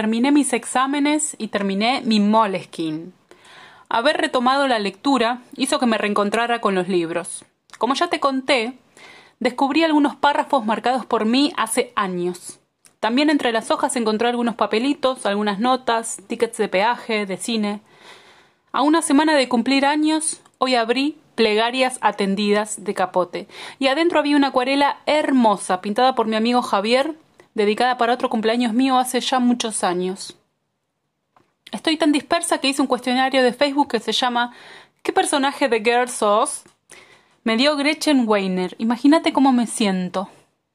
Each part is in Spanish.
terminé mis exámenes y terminé mi Moleskine. Haber retomado la lectura hizo que me reencontrara con los libros. Como ya te conté, descubrí algunos párrafos marcados por mí hace años. También entre las hojas encontré algunos papelitos, algunas notas, tickets de peaje, de cine. A una semana de cumplir años, hoy abrí Plegarias atendidas de capote. Y adentro había una acuarela hermosa, pintada por mi amigo Javier, dedicada para otro cumpleaños mío hace ya muchos años. Estoy tan dispersa que hice un cuestionario de Facebook que se llama ¿Qué personaje de Girl sos? Me dio Gretchen Weiner. Imagínate cómo me siento.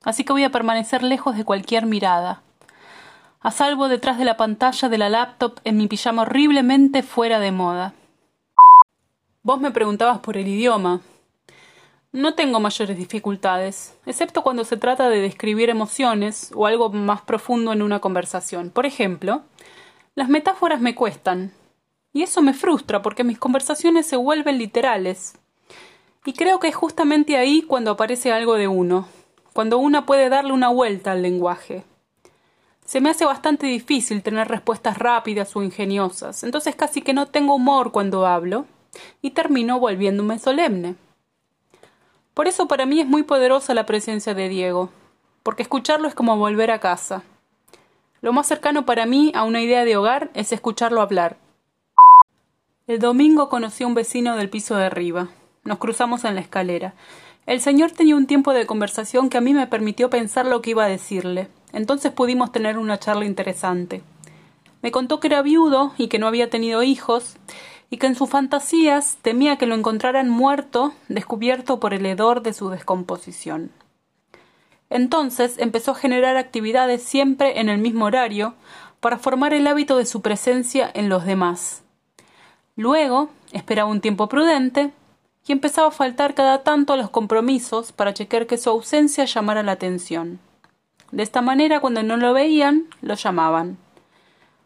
Así que voy a permanecer lejos de cualquier mirada. A salvo detrás de la pantalla de la laptop en mi pijama horriblemente fuera de moda. Vos me preguntabas por el idioma. No tengo mayores dificultades, excepto cuando se trata de describir emociones o algo más profundo en una conversación. Por ejemplo, las metáforas me cuestan. Y eso me frustra porque mis conversaciones se vuelven literales. Y creo que es justamente ahí cuando aparece algo de uno, cuando uno puede darle una vuelta al lenguaje. Se me hace bastante difícil tener respuestas rápidas o ingeniosas, entonces casi que no tengo humor cuando hablo, y termino volviéndome solemne. Por eso para mí es muy poderosa la presencia de Diego, porque escucharlo es como volver a casa. Lo más cercano para mí a una idea de hogar es escucharlo hablar. El domingo conocí a un vecino del piso de arriba. Nos cruzamos en la escalera. El señor tenía un tiempo de conversación que a mí me permitió pensar lo que iba a decirle. Entonces pudimos tener una charla interesante. Me contó que era viudo y que no había tenido hijos, y que en sus fantasías temía que lo encontraran muerto, descubierto por el hedor de su descomposición. Entonces empezó a generar actividades siempre en el mismo horario para formar el hábito de su presencia en los demás. Luego esperaba un tiempo prudente y empezaba a faltar cada tanto a los compromisos para chequear que su ausencia llamara la atención. De esta manera, cuando no lo veían, lo llamaban.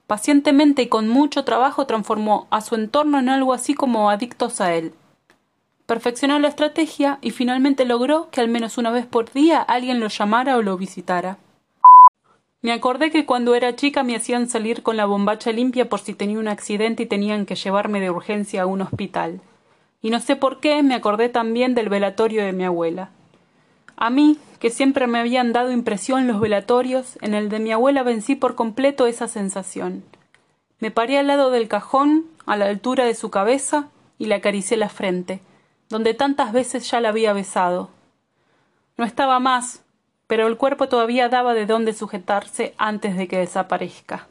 Pacientemente y con mucho trabajo transformó a su entorno en algo así como adictos a él. Perfeccionó la estrategia y finalmente logró que al menos una vez por día alguien lo llamara o lo visitara. Me acordé que cuando era chica me hacían salir con la bombacha limpia por si tenía un accidente y tenían que llevarme de urgencia a un hospital. Y no sé por qué me acordé también del velatorio de mi abuela. A mí, que siempre me habían dado impresión los velatorios, en el de mi abuela vencí por completo esa sensación. Me paré al lado del cajón, a la altura de su cabeza, y le acaricié la frente, donde tantas veces ya la había besado. No estaba más, pero el cuerpo todavía daba de dónde sujetarse antes de que desaparezca.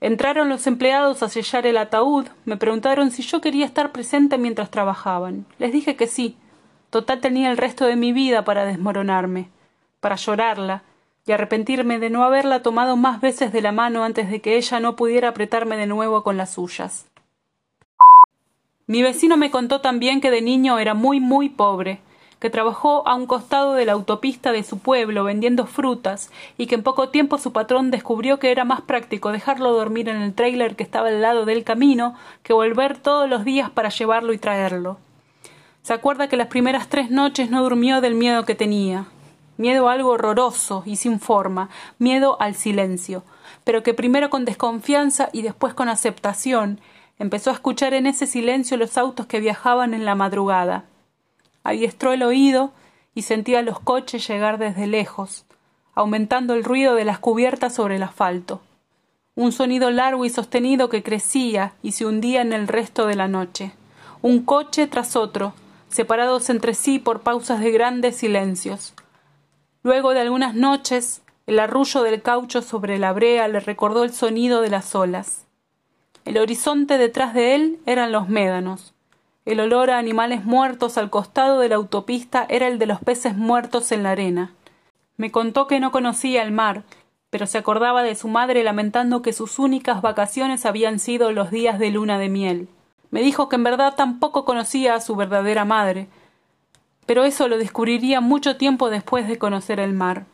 Entraron los empleados a sellar el ataúd, me preguntaron si yo quería estar presente mientras trabajaban. Les dije que sí, Total tenía el resto de mi vida para desmoronarme, para llorarla y arrepentirme de no haberla tomado más veces de la mano antes de que ella no pudiera apretarme de nuevo con las suyas. Mi vecino me contó también que de niño era muy muy pobre, que trabajó a un costado de la autopista de su pueblo vendiendo frutas y que en poco tiempo su patrón descubrió que era más práctico dejarlo dormir en el trailer que estaba al lado del camino que volver todos los días para llevarlo y traerlo. Se acuerda que las primeras tres noches no durmió del miedo que tenía. Miedo a algo horroroso y sin forma, miedo al silencio, pero que primero con desconfianza y después con aceptación empezó a escuchar en ese silencio los autos que viajaban en la madrugada. Adiestró el oído y sentía los coches llegar desde lejos, aumentando el ruido de las cubiertas sobre el asfalto. Un sonido largo y sostenido que crecía y se hundía en el resto de la noche. Un coche tras otro, separados entre sí por pausas de grandes silencios. Luego de algunas noches, el arrullo del caucho sobre la brea le recordó el sonido de las olas. El horizonte detrás de él eran los médanos. El olor a animales muertos al costado de la autopista era el de los peces muertos en la arena. Me contó que no conocía el mar, pero se acordaba de su madre lamentando que sus únicas vacaciones habían sido los días de luna de miel. Me dijo que en verdad tampoco conocía a su verdadera madre, pero eso lo descubriría mucho tiempo después de conocer el mar.